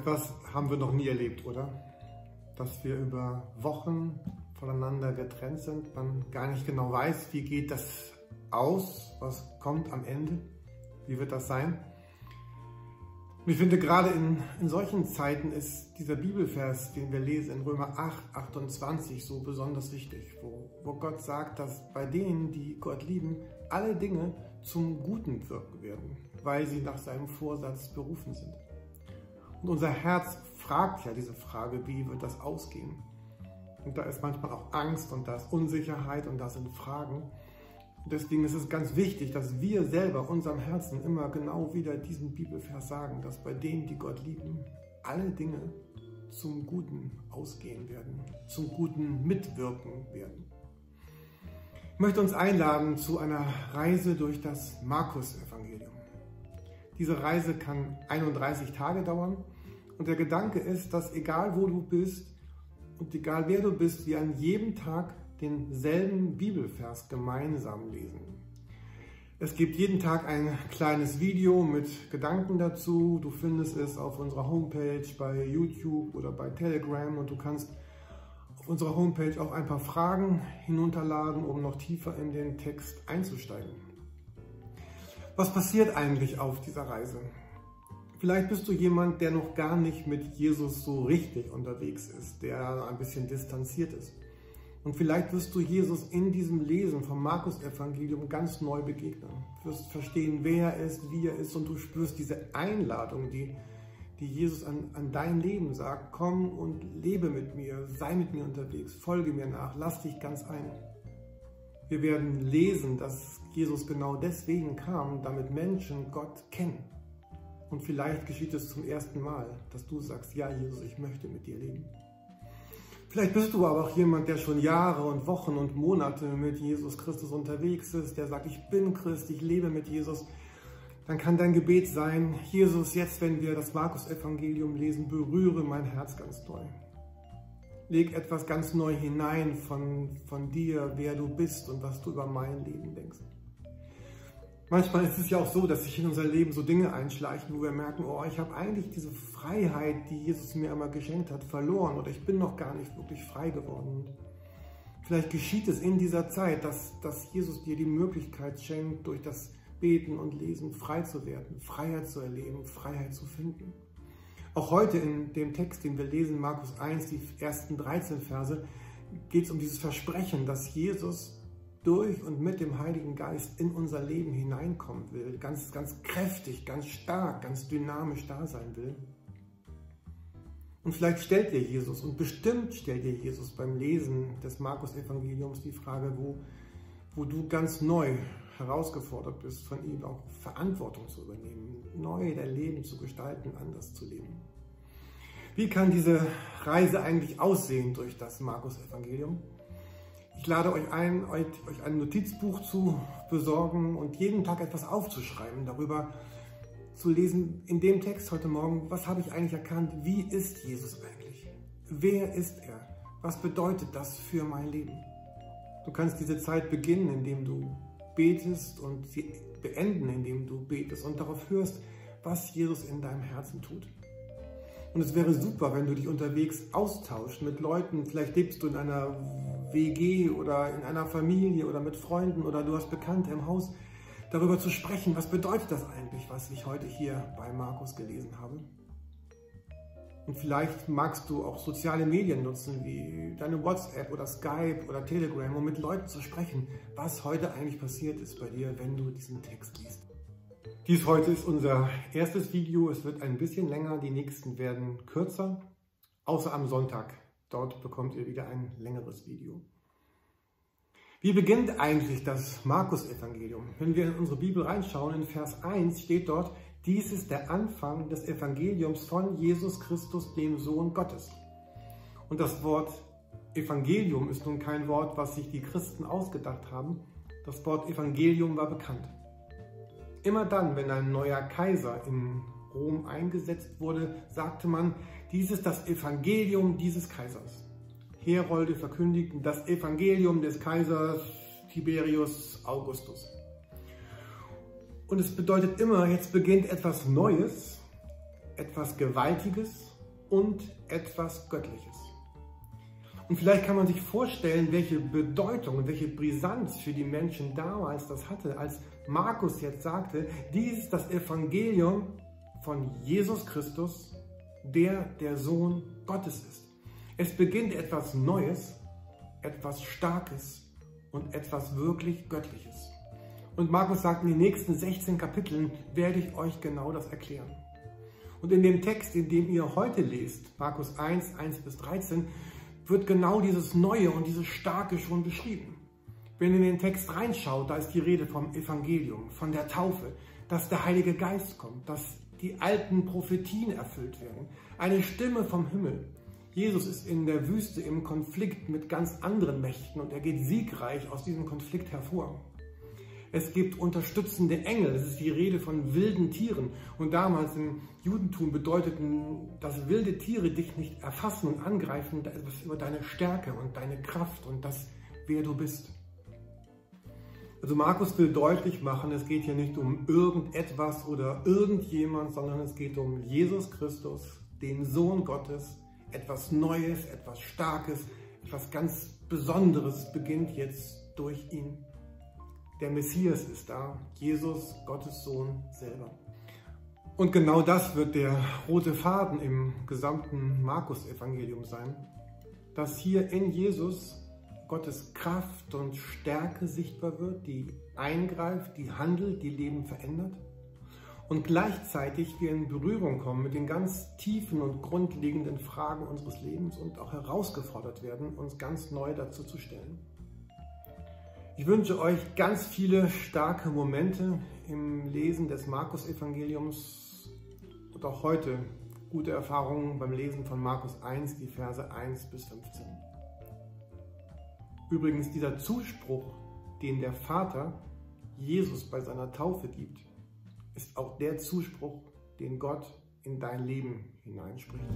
etwas haben wir noch nie erlebt, oder? Dass wir über Wochen voneinander getrennt sind, man gar nicht genau weiß, wie geht das aus, was kommt am Ende, wie wird das sein. Und ich finde, gerade in, in solchen Zeiten ist dieser Bibelvers, den wir lesen in Römer 8, 28, so besonders wichtig, wo, wo Gott sagt, dass bei denen, die Gott lieben, alle Dinge zum Guten wirken werden, weil sie nach seinem Vorsatz berufen sind. Und unser Herz fragt ja diese Frage, wie wird das ausgehen? Und da ist manchmal auch Angst und da ist Unsicherheit und da sind Fragen. Deswegen ist es ganz wichtig, dass wir selber unserem Herzen immer genau wieder diesen Bibelvers sagen, dass bei denen, die Gott lieben, alle Dinge zum Guten ausgehen werden, zum Guten mitwirken werden. Ich möchte uns einladen zu einer Reise durch das Markus-Evangelium. Diese Reise kann 31 Tage dauern und der Gedanke ist, dass egal wo du bist und egal wer du bist, wir an jedem Tag denselben Bibelvers gemeinsam lesen. Es gibt jeden Tag ein kleines Video mit Gedanken dazu. Du findest es auf unserer Homepage, bei YouTube oder bei Telegram und du kannst auf unserer Homepage auch ein paar Fragen hinunterladen, um noch tiefer in den Text einzusteigen. Was passiert eigentlich auf dieser Reise? Vielleicht bist du jemand, der noch gar nicht mit Jesus so richtig unterwegs ist, der ein bisschen distanziert ist. Und vielleicht wirst du Jesus in diesem Lesen vom Markus-Evangelium ganz neu begegnen. Du wirst verstehen, wer er ist, wie er ist und du spürst diese Einladung, die, die Jesus an, an dein Leben sagt. Komm und lebe mit mir, sei mit mir unterwegs, folge mir nach, lass dich ganz ein. Wir werden lesen, dass Jesus genau deswegen kam, damit Menschen Gott kennen. Und vielleicht geschieht es zum ersten Mal, dass du sagst, ja Jesus, ich möchte mit dir leben. Vielleicht bist du aber auch jemand, der schon Jahre und Wochen und Monate mit Jesus Christus unterwegs ist, der sagt, ich bin Christ, ich lebe mit Jesus. Dann kann dein Gebet sein, Jesus, jetzt wenn wir das Markus-Evangelium lesen, berühre mein Herz ganz neu. Leg etwas ganz neu hinein von, von dir, wer du bist und was du über mein Leben denkst. Manchmal ist es ja auch so, dass sich in unser Leben so Dinge einschleichen, wo wir merken, oh, ich habe eigentlich diese Freiheit, die Jesus mir einmal geschenkt hat, verloren oder ich bin noch gar nicht wirklich frei geworden. Vielleicht geschieht es in dieser Zeit, dass, dass Jesus dir die Möglichkeit schenkt, durch das Beten und Lesen frei zu werden, Freiheit zu erleben, Freiheit zu finden. Auch heute in dem Text, den wir lesen, Markus 1, die ersten 13 Verse, geht es um dieses Versprechen, dass Jesus durch und mit dem Heiligen Geist in unser Leben hineinkommen will, ganz, ganz kräftig, ganz stark, ganz dynamisch da sein will. Und vielleicht stellt dir Jesus, und bestimmt stellt dir Jesus beim Lesen des Markus-Evangeliums die Frage, wo, wo du ganz neu herausgefordert bist, von ihm auch Verantwortung zu übernehmen, neu dein Leben zu gestalten, anders zu leben. Wie kann diese Reise eigentlich aussehen durch das Markus-Evangelium? Ich lade euch ein, euch ein Notizbuch zu besorgen und jeden Tag etwas aufzuschreiben, darüber zu lesen in dem Text heute Morgen, was habe ich eigentlich erkannt, wie ist Jesus eigentlich? Wer ist er? Was bedeutet das für mein Leben? Du kannst diese Zeit beginnen, indem du betest und sie beenden, indem du betest und darauf hörst, was Jesus in deinem Herzen tut. Und es wäre super, wenn du dich unterwegs austauschst mit Leuten. Vielleicht lebst du in einer WG oder in einer Familie oder mit Freunden oder du hast Bekannte im Haus, darüber zu sprechen, was bedeutet das eigentlich, was ich heute hier bei Markus gelesen habe. Und vielleicht magst du auch soziale Medien nutzen, wie deine WhatsApp oder Skype oder Telegram, um mit Leuten zu sprechen, was heute eigentlich passiert ist bei dir, wenn du diesen Text liest. Dies heute ist unser erstes Video. Es wird ein bisschen länger, die nächsten werden kürzer, außer am Sonntag. Dort bekommt ihr wieder ein längeres Video. Wie beginnt eigentlich das Markus-Evangelium? Wenn wir in unsere Bibel reinschauen, in Vers 1 steht dort, dies ist der Anfang des Evangeliums von Jesus Christus, dem Sohn Gottes. Und das Wort Evangelium ist nun kein Wort, was sich die Christen ausgedacht haben. Das Wort Evangelium war bekannt. Immer dann, wenn ein neuer Kaiser in Rom eingesetzt wurde, sagte man, dies ist das Evangelium dieses Kaisers. Herolde verkündigten das Evangelium des Kaisers Tiberius Augustus. Und es bedeutet immer, jetzt beginnt etwas Neues, etwas Gewaltiges und etwas Göttliches. Und vielleicht kann man sich vorstellen, welche Bedeutung und welche Brisanz für die Menschen damals das hatte, als Markus jetzt sagte, dies ist das Evangelium von Jesus Christus, der der Sohn Gottes ist. Es beginnt etwas Neues, etwas Starkes und etwas wirklich Göttliches. Und Markus sagt, in den nächsten 16 Kapiteln werde ich euch genau das erklären. Und in dem Text, in dem ihr heute lest, Markus 1, 1 bis 13, wird genau dieses Neue und dieses Starke schon beschrieben. Wenn ihr in den Text reinschaut, da ist die Rede vom Evangelium, von der Taufe, dass der Heilige Geist kommt, dass die alten Prophetien erfüllt werden. Eine Stimme vom Himmel. Jesus ist in der Wüste im Konflikt mit ganz anderen Mächten und er geht siegreich aus diesem Konflikt hervor. Es gibt unterstützende Engel, es ist die Rede von wilden Tieren. Und damals im Judentum bedeuteten, dass wilde Tiere dich nicht erfassen und angreifen, das ist über deine Stärke und deine Kraft und das, wer du bist. Also Markus will deutlich machen, es geht hier nicht um irgendetwas oder irgendjemand, sondern es geht um Jesus Christus, den Sohn Gottes. Etwas Neues, etwas Starkes, etwas ganz Besonderes beginnt jetzt durch ihn. Der Messias ist da, Jesus, Gottes Sohn selber. Und genau das wird der rote Faden im gesamten Markus-Evangelium sein, dass hier in Jesus Gottes Kraft und Stärke sichtbar wird, die eingreift, die handelt, die Leben verändert. Und gleichzeitig wir in Berührung kommen mit den ganz tiefen und grundlegenden Fragen unseres Lebens und auch herausgefordert werden, uns ganz neu dazu zu stellen. Ich wünsche euch ganz viele starke Momente im Lesen des Markus-Evangeliums und auch heute gute Erfahrungen beim Lesen von Markus 1, die Verse 1 bis 15. Übrigens, dieser Zuspruch, den der Vater Jesus bei seiner Taufe gibt, ist auch der Zuspruch, den Gott in dein Leben hineinspricht.